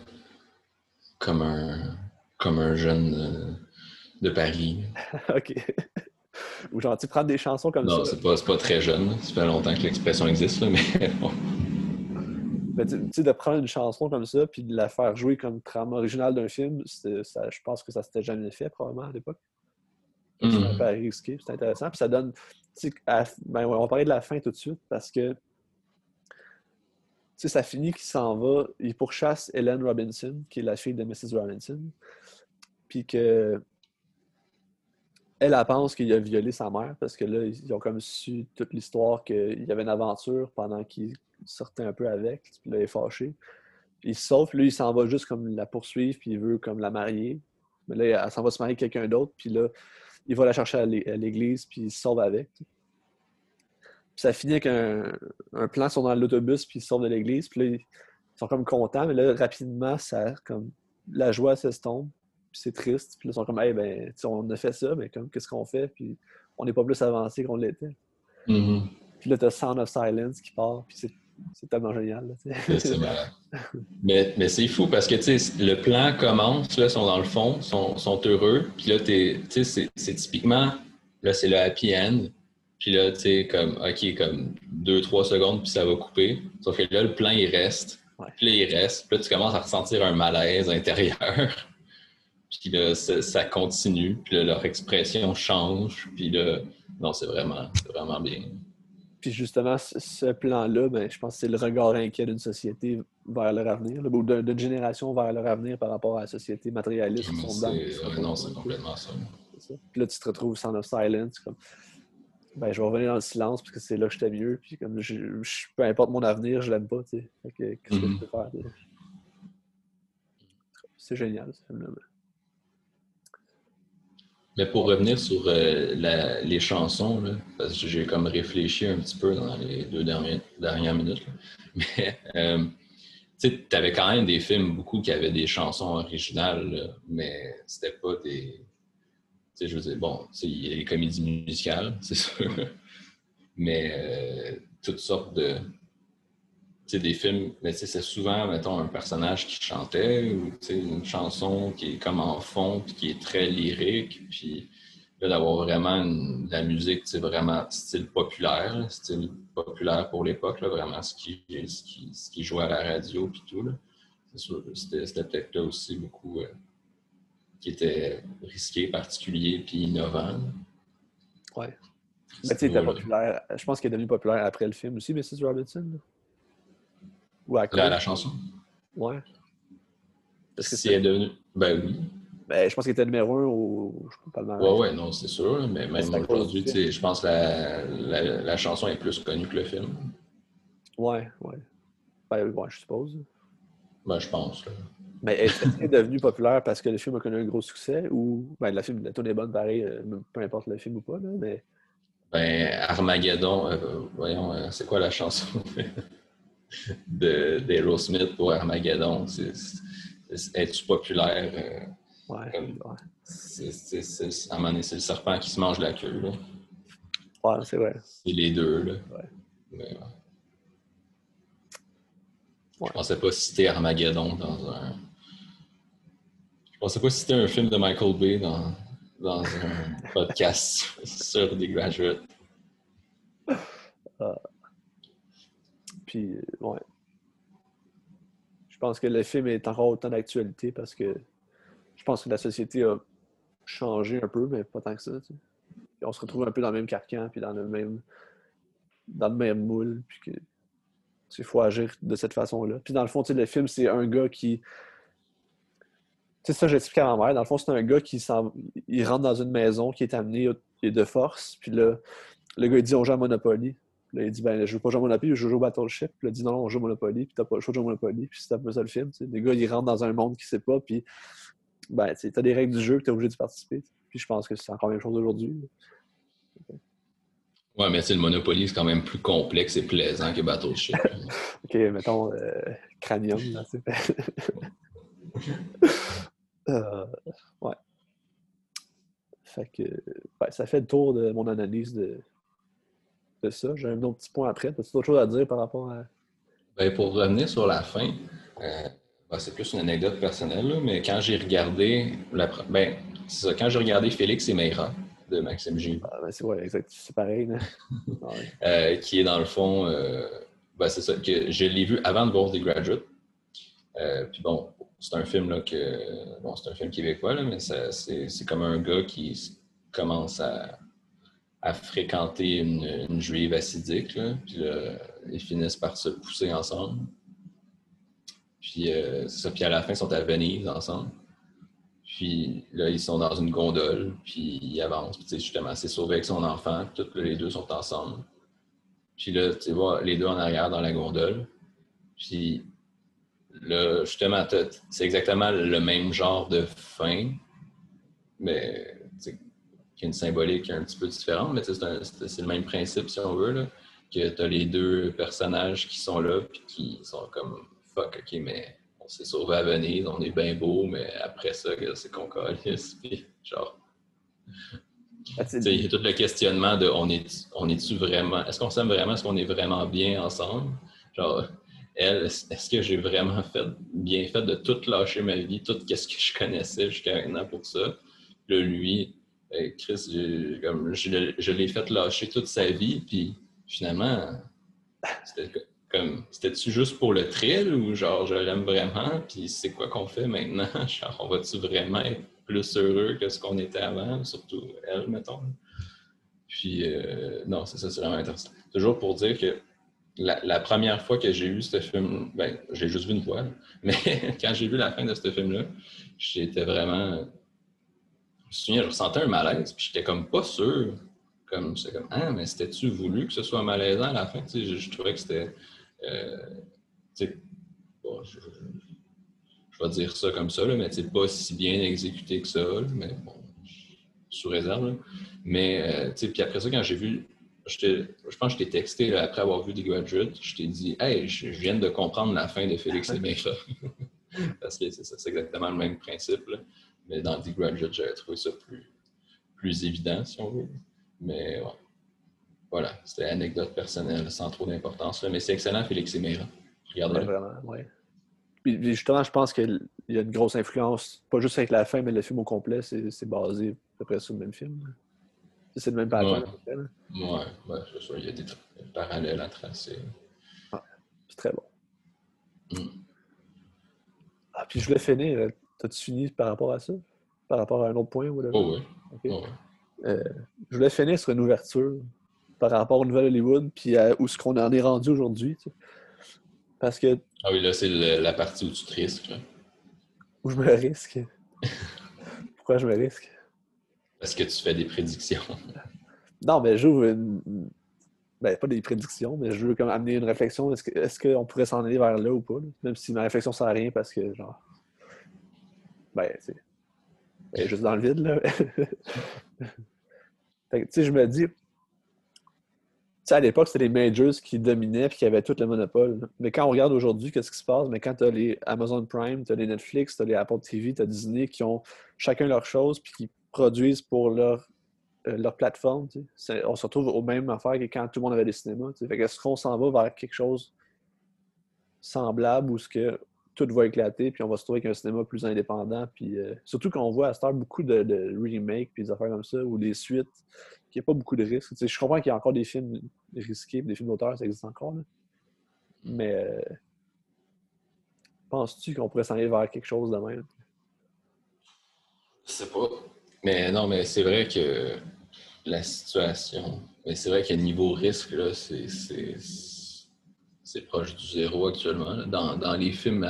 comme un comme un jeune euh, de Paris. OK. Ou genre, tu prends des chansons comme Non, ça. c'est pas, c'est pas très jeune. là. Ça fait longtemps que l'expression existe, là, mais bon. Ben, tu sais, de prendre une chanson comme ça puis de la faire jouer comme trame originale d'un film, ça, je pense que ça s'était jamais fait probablement à l'époque. C'est un peu risqué, c'est intéressant. Puis ça donne. à- ben, on va parler de la fin tout de suite parce que tu sais, ça finit qu'il s'en va, il pourchasse Helen Robinson, qui est la fille de Mrs. Robinson. Puis que elle, elle pense qu'il a violé sa mère parce que là, ils ont comme su toute l'histoire qu'il y avait une aventure pendant qu'il sortait un peu avec. Puis là, il est fâché. Puis il se sauve, lui, il s'en va juste comme la poursuivre, puis il veut comme la marier. Mais là, elle s'en va se marier avec quelqu'un d'autre, puis là, il va la chercher à l'é- à l'église, puis il se sauve avec. Puis ça finit avec un, un plan, ils sont dans l'autobus, puis ils se de l'église, puis là, ils sont comme contents, mais là, rapidement, ça, comme, la joie s'estompe, puis c'est triste, puis là, ils sont comme, hey, ben, on a fait ça, mais comme, qu'est-ce qu'on fait, puis on n'est pas plus avancé qu'on l'était. Mhm. Puis là, t'as Sound of Silence qui part, puis c'est c'est tellement génial. C'est malade. Mais, mais c'est fou parce que le plan commence, là, sont dans le fond, sont, sont heureux. Puis là, c'est typiquement, là, c'est le happy end. Puis là, tu sais, comme, OK, comme deux, trois secondes, puis ça va couper. Sauf que là, le plan, il reste. Ouais. Puis là, il reste. Puis là, tu commences à ressentir un malaise intérieur. Puis là, ça, continue. Puis là, leur expression change. Puis là, non, c'est vraiment, c'est vraiment bien. Puis justement, ce, plan-là, ben, je pense que c'est le regard inquiet d'une société vers leur avenir, d'une génération vers leur avenir par rapport à la société matérialiste qui sont dedans. pas non, c'est complètement ça. Puis là, tu te retrouves sans of silence. Comme, ben, je vais revenir dans le silence parce que c'est là que j'étais mieux. Puis comme je, je- peu importe mon avenir, je l'aime pas. tu sais. Qu'est-ce que Mhm. je peux faire? C'est génial, ce film-là. Mais pour revenir sur euh, les chansons, parce que j'ai comme réfléchi un petit peu dans les deux dernières, minutes, mais euh, tu avais quand même des films beaucoup qui avaient des chansons originales, là, mais c'était pas des. Tu sais, je veux dire, bon, il y a les comédies musicales, c'est sûr, mais euh, toutes sortes de. Sais, des films, mais tu sais, c'est souvent, mettons, un personnage qui chantait ou tu sais, une chanson qui est comme en fond puis qui est très lyrique. Puis là, d'avoir vraiment une- de la musique, c'est vraiment style populaire, là, style populaire pour l'époque, là, vraiment ce qui, ce, qui, ce qui jouait à la radio puis tout. là. C'était c'était peut-être là aussi beaucoup euh, qui était risqué, particulier puis innovant. Ouais. Mais tu sais, populaire. Je pense qu'il est devenu populaire après le film aussi, Mrs. Robinson. là. Ou à La, la chanson. Ouais. Parce que si c'est- elle est devenue. Ben oui. Ben, je pense qu'il était numéro un au. Je pas le Ouais, ouais, non, c'est sûr. Mais même aujourd'hui, du tu sais, je pense que la, la, la chanson est plus connue que le film. Ouais, ouais. Ben, ouais, je suppose. Ben, je pense. là. Mais est-ce qu'il est devenu populaire parce que le film a connu un gros succès ou. Ben, le film, la tune est bonne pareil, euh, peu importe le film ou pas, là, mais. Ben, Armageddon, euh, voyons, euh, c'est quoi la chanson? d'Aerosmith pour Armageddon? Es-tu populaire? euh, Ouais. Comme- Ouais, c'est- c'est- c'est- à un moment donné, c'est le serpent qui se mange la queue. là. Ouais, c'est vrai. C'est les deux. Là. Ouais. Mais. Je pensais pas citer Armageddon dans un. Je pensais pas citer un film de Michael Bay dans, dans un podcast sur des graduates. Euh. Je pense que le film est encore autant d'actualité parce que je pense que la société a changé un peu, mais pas tant que ça. on se retrouve un peu dans le même carcan, puis dans le même, dans le même moule, puis que il faut agir de cette façon-là. Puis dans le fond, tu sais, le film, c'est un gars qui. Tu sais, ça, j'expliquais à ma mère. Dans le fond, c'est un gars qui il rentre dans une maison qui est est de force. Puis là, le gars, il dit on joue à Monopoly. Là, il dit ben, je veux pas jouer à Monopoly, je veux jouer au Battleship. Puis il dit non, non, on joue au Monopoly. Puis t'as pas le choix de jouer au Monopoly. Puis c'est un peu ça le film. tu sais. Le gars, il rentre dans un monde qu'il sait pas. Puis ben, t'as des règles du jeu, puis t'es obligé de participer. Puis je pense que c'est encore la même chose aujourd'hui. Ouais, mais le Monopoly, c'est quand même plus complexe et plaisant que Battleship. Ok, mettons euh, Cranium. Là. Euh, ouais. Fait que ça fait le tour de mon analyse de, de ça. J'ai un autre petit point après. As-tu d'autres choses à dire par rapport à. Ben, pour revenir sur la fin, euh, ben, c'est plus une anecdote personnelle, là, mais quand j'ai regardé, la, ben, c'est ça, quand j'ai regardé Félix et Meira de Maxime Giroux, Ah, ben, c'est ouais, exact, c'est pareil. ouais. euh, qui est dans le fond, euh, ben, c'est ça, que je l'ai vu avant de voir The Graduate. Puis bon, c'est un film là, que. Bon, c'est un film québécois, là, mais c'est c'est comme un gars qui commence à, à fréquenter une, juive acidique, là, puis là, ils finissent par se pousser ensemble. Puis, euh, puis à la fin, ils sont à Venise ensemble. Puis là, ils sont dans une gondole, puis ils avancent. Puis, justement, c'est sauvé avec son enfant, puis les deux sont ensemble. Puis là, tu vois, les deux en arrière dans la gondole. Puis là, justement, c'est exactement le même genre de fin, mais qui a une symbolique un petit peu différente, mais c'est le même principe, si on veut, là, que tu as les deux personnages qui sont là, puis qui sont comme fuck, ok, mais on s'est sauvé à Venise, on est bien beau, mais après ça, c'est qu'on calisse, puis genre. Ah, il y a tout le questionnement de on est on est-tu vraiment est-ce qu'on s'aime vraiment est-ce qu'on est vraiment bien ensemble? Genre elle est-ce est-ce que j'ai vraiment fait bien fait de tout lâcher ma vie tout ce que je connaissais jusqu'à maintenant pour ça? Là lui Chris j'ai- comme je, l'ai- je fait lâcher toute sa vie puis finalement c'était co- comme c'était-tu juste pour le thrill ou genre je l'aime vraiment puis c'est quoi qu'on fait maintenant? Genre on va-tu vraiment être plus heureux que ce qu'on était avant, surtout elle, mettons? Puis, euh, non, c'est ça, c'est vraiment intéressant. toujours pour dire que la, première fois que j'ai vu ce film, ben, j'ai juste vu une fois, mais quand j'ai vu la fin de ce film-là, j'étais vraiment. Je me souviens, je ressentais un malaise, puis j'étais comme pas sûr. Comme, c'est comme, ah, mais c'était-tu voulu que ce soit malaisant à la fin? Je, trouvais que c'était. Euh, je, vais dire ça comme ça, là, mais c'est pas si bien exécuté que ça, mais bon, sous réserve. Mais, euh, tu puis après ça, quand j'ai vu je, pense que je t'ai texté après avoir vu The Graduate. Je t'ai dit Hey, je, viens de comprendre la fin de Félix et Maître. Parce que c'est exactement le même principe. Mais dans The Graduate, j'avais trouvé ça plus, plus évident, si on veut. Mais ouais. voilà, c'était anecdote personnelle sans trop d'importance. Mais c'est excellent, Félix et Maître. Regardez. vraiment, oui. Puis justement, je pense qu'il y a une grosse influence, pas juste avec la fin, mais le film au complet, c'est basé à peu près sur le même film. C'est le même pattern. Oui, ouais, c'est ça. Il y a des parallèles à tracer. Ah, c'est très bon. Mm. Ah, puis je voulais finir. T'as-tu fini par rapport à ça? Par rapport à un autre point? Oh, oui. Oh, euh, je voulais finir sur une ouverture par rapport au Nouvel Hollywood, puis à où ce qu'on en est rendu aujourd'hui. Parce que. Ah oui, là, c'est la partie où tu te risques. Où je me risque. Pourquoi je me risque? Est-ce que tu fais des prédictions? Non, mais je veux une... ben, pas des prédictions, mais je veux comme amener une réflexion. Est-ce qu'on est pourrait s'en aller vers là ou pas? Même si ma réflexion sert à rien parce que, genre. Ben, c'est. Juste dans le vide, là. tu sais, je me dis. Tu sais, à l'époque, c'était les majors qui dominaient et qui avaient tout le monopole. Mais quand on regarde aujourd'hui, qu'est-ce qui se passe? Mais quand tu as les Amazon Prime, tu as les Netflix, tu as les Apple TV, tu as Disney qui ont chacun leur chose puis qui produisent pour leur, euh, leur plateforme. On se retrouve au même affaire que quand tout le monde avait des cinémas. Est-ce qu'on s'en va vers quelque chose semblable où ce que tout va éclater, puis on va se trouver avec un cinéma plus indépendant. Puis, euh, surtout quand on voit à Star beaucoup de, remakes, puis des affaires comme ça, ou des suites, qu'il n'y a pas beaucoup de risques. je comprends qu'il y a encore des films risqués, des films d'auteur, ça existe encore. Mais euh, penses-tu qu'on pourrait s'en aller vers quelque chose de même? Je sais pas. Mais non, mais c'est vrai que la situation, mais c'est vrai que niveau risque, là, c'est, proche du zéro actuellement. Dans, les films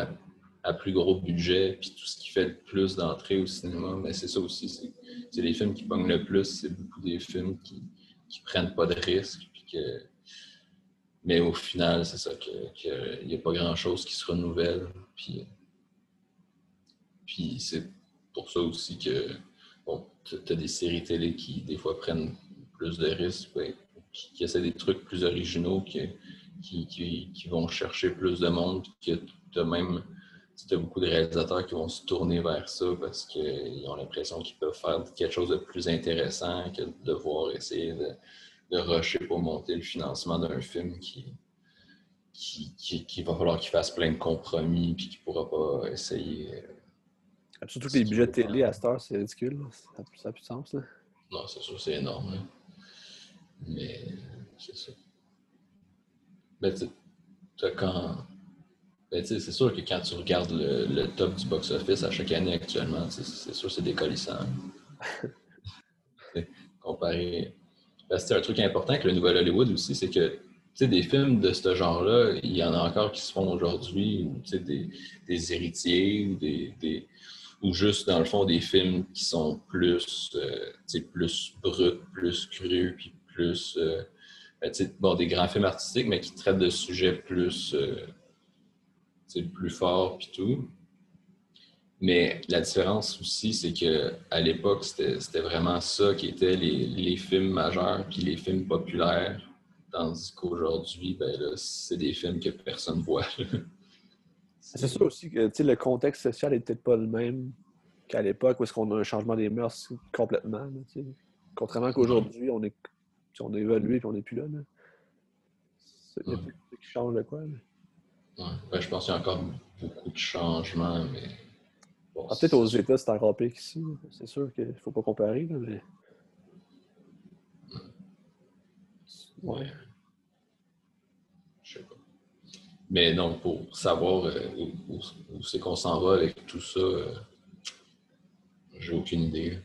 à, plus gros budget, puis tout ce qui fait le plus d'entrées au cinéma, mais c'est ça aussi. C'est, les films qui pognent le plus, c'est beaucoup des films qui, qui prennent pas de risques. que, mais au final, c'est ça, qu'il n'y a pas grand-chose qui se renouvelle. Puis, puis c'est pour ça aussi que bon, tu as des séries télé qui, des fois, prennent plus de risques, qui, essaient des trucs plus originaux, qui, qui, vont chercher plus de monde, que tu as même as beaucoup de réalisateurs qui vont se tourner vers ça parce qu'ils ont l'impression qu'ils peuvent faire quelque chose de plus intéressant que de devoir essayer de, de rusher pour monter le financement d'un film qui, qui, qui, va falloir qu'il fasse plein de compromis puis qui ne pourra pas essayer Surtout que les budgets de télé à cette heure, c'est ridicule. Ça n'a plus de sens. Là. Non, c'est sûr, c'est énorme. Hein. Mais c'est ça. Ben, tu quand. Ben, c'est sûr que quand tu regardes le, top du box-office à chaque année actuellement, c'est sûr que c'est décollissant. Comparé. Ben, c'est un truc important avec le Nouvel Hollywood aussi, c'est que des films de ce genre-là, il y en a encore qui se font aujourd'hui, des, des héritiers ou des, ou juste, dans le fond, des films qui sont plus, euh, plus bruts, plus crus, puis plus, euh, bon, des grands films artistiques, mais qui traitent de sujets plus, euh, plus forts, puis tout. Mais la différence aussi, c'est que à l'époque, c'était vraiment ça qui était les, les films majeurs, puis les films populaires, tandis qu'aujourd'hui, ben c'est des films que personne voit. C'est sûr aussi que le contexte social n'est peut-être pas le même qu'à l'époque où est-ce qu'on a un changement des mœurs complètement. Contrairement qu'aujourd'hui, on est on a évolué et on n'est plus là. C'est ouais. qui change de quoi? Ouais. je pense qu'il y a encore beaucoup de changements, mais. Ah, peut-être aux États, c'est encore pire qu'ici. C'est sûr qu'il ne faut pas comparer, mais. Ouais. Mais non, pour savoir euh, où, c'est qu'on s'en va avec tout ça, euh, j'ai aucune idée.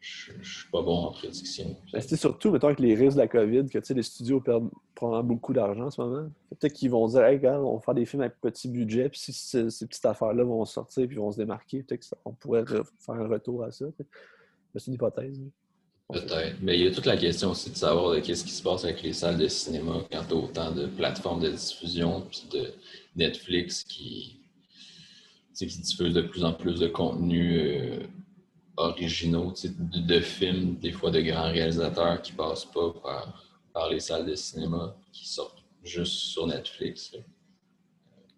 Je, je suis pas bon en prédiction. Ben, c'est surtout, mettons, avec les risques de la COVID, que tu sais, les studios perdent probablement beaucoup d'argent en ce moment. Peut-être qu'ils vont dire, hey, regarde, on va faire des films avec petit budget, puis si ces, ces petites affaires-là vont sortir, puis vont se démarquer, peut-être qu'on pourrait re- faire un retour à ça. Mais c'est une hypothèse. Peut-être. Mais il y a toute la question aussi de savoir de qu'est-ce qui se passe avec les salles de cinéma quand tu autant de plateformes de diffusion, puis de Netflix qui, qui diffuse de plus en plus de contenus euh, originaux, de, de films, des fois de grands réalisateurs qui passent pas par, par les salles de cinéma, qui sortent juste sur Netflix.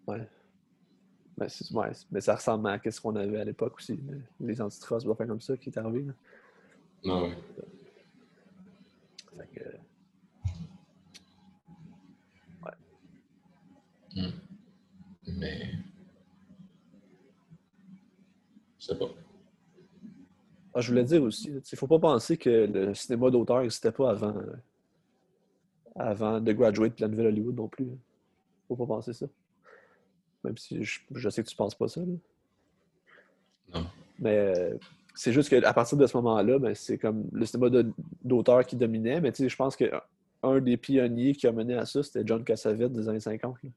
Ouais. Ben, c'est- ouais, mais ça ressemble à ce qu'on avait à l'époque aussi. Les antitrust, faire comme ça qui est arrivé. là. Ah ouais. Fait que, Mais. Je sais pas. Ah, je voulais dire aussi, il ne faut pas penser que le cinéma d'auteur n'existait pas avant, euh, avant The Graduate et la Nouvelle Hollywood non plus. Il faut pas penser ça. Même si je, je sais que tu penses pas ça. là. Non. Mais euh, c'est juste qu'à partir de ce moment-là, ben, c'est comme le cinéma d'auteur qui dominait. Mais je pense qu'un des pionniers qui a mené à ça, c'était John Cassavetes des années 50. là.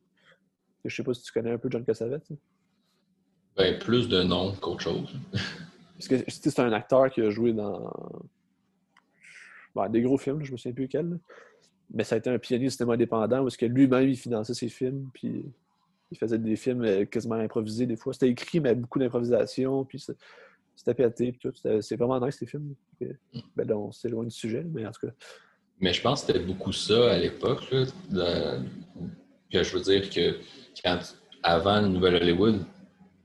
Je sais pas si tu connais un peu John Cassavetes. hein? Ben, plus de noms qu'autre chose. Parce que c'est un acteur qui a joué dans ben, des gros films, je me souviens plus lequel. Mais ça a été un pionnier du cinéma indépendant parce que lui-même, il finançait ses films, puis il faisait des films euh, quasiment improvisés des fois. C'était écrit, mais beaucoup d'improvisation, puis c'était pété, puis tout. C'est vraiment nice, ces films. Ben là, on s'éloigne du sujet, mais en tout cas. Mais je pense que c'était beaucoup ça à l'époque. je veux dire que quand, avant le Nouvel Hollywood,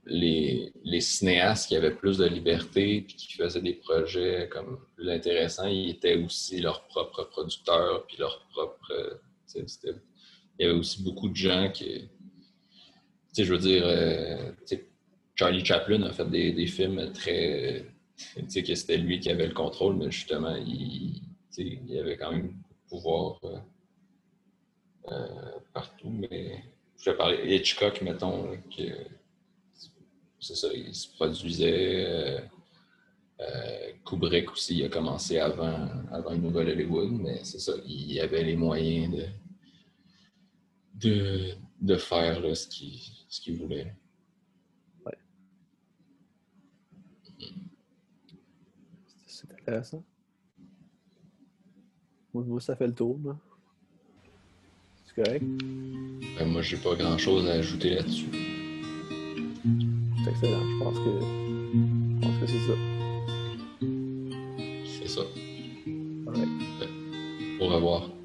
les, cinéastes qui avaient plus de liberté puis qui faisaient des projets comme plus intéressants, ils étaient aussi leurs propres producteurs puis leurs propres. euh, Il y avait aussi beaucoup de gens qui. Je veux dire, euh, Charlie Chaplin a fait des, des films très. Tu sais, que c'était lui qui avait le contrôle, mais justement, il, il avait quand même le pouvoir euh, partout. Mais je vais parler Hitchcock, mettons, c'est ça, il se produisait. euh, euh, Kubrick aussi, il a commencé avant, avant le Nouvel Hollywood, mais c'est ça, il avait les moyens de, de, de faire là, ce qu'il ce qu'il voulait. C'est intéressant. Moi, moi, ça fait le tour. là. C'est correct? Ben, moi, j'ai pas grand chose à ajouter là-dessus. Excellent. Je pense que, je pense que c'est ça. C'est ça. Alright. Au revoir.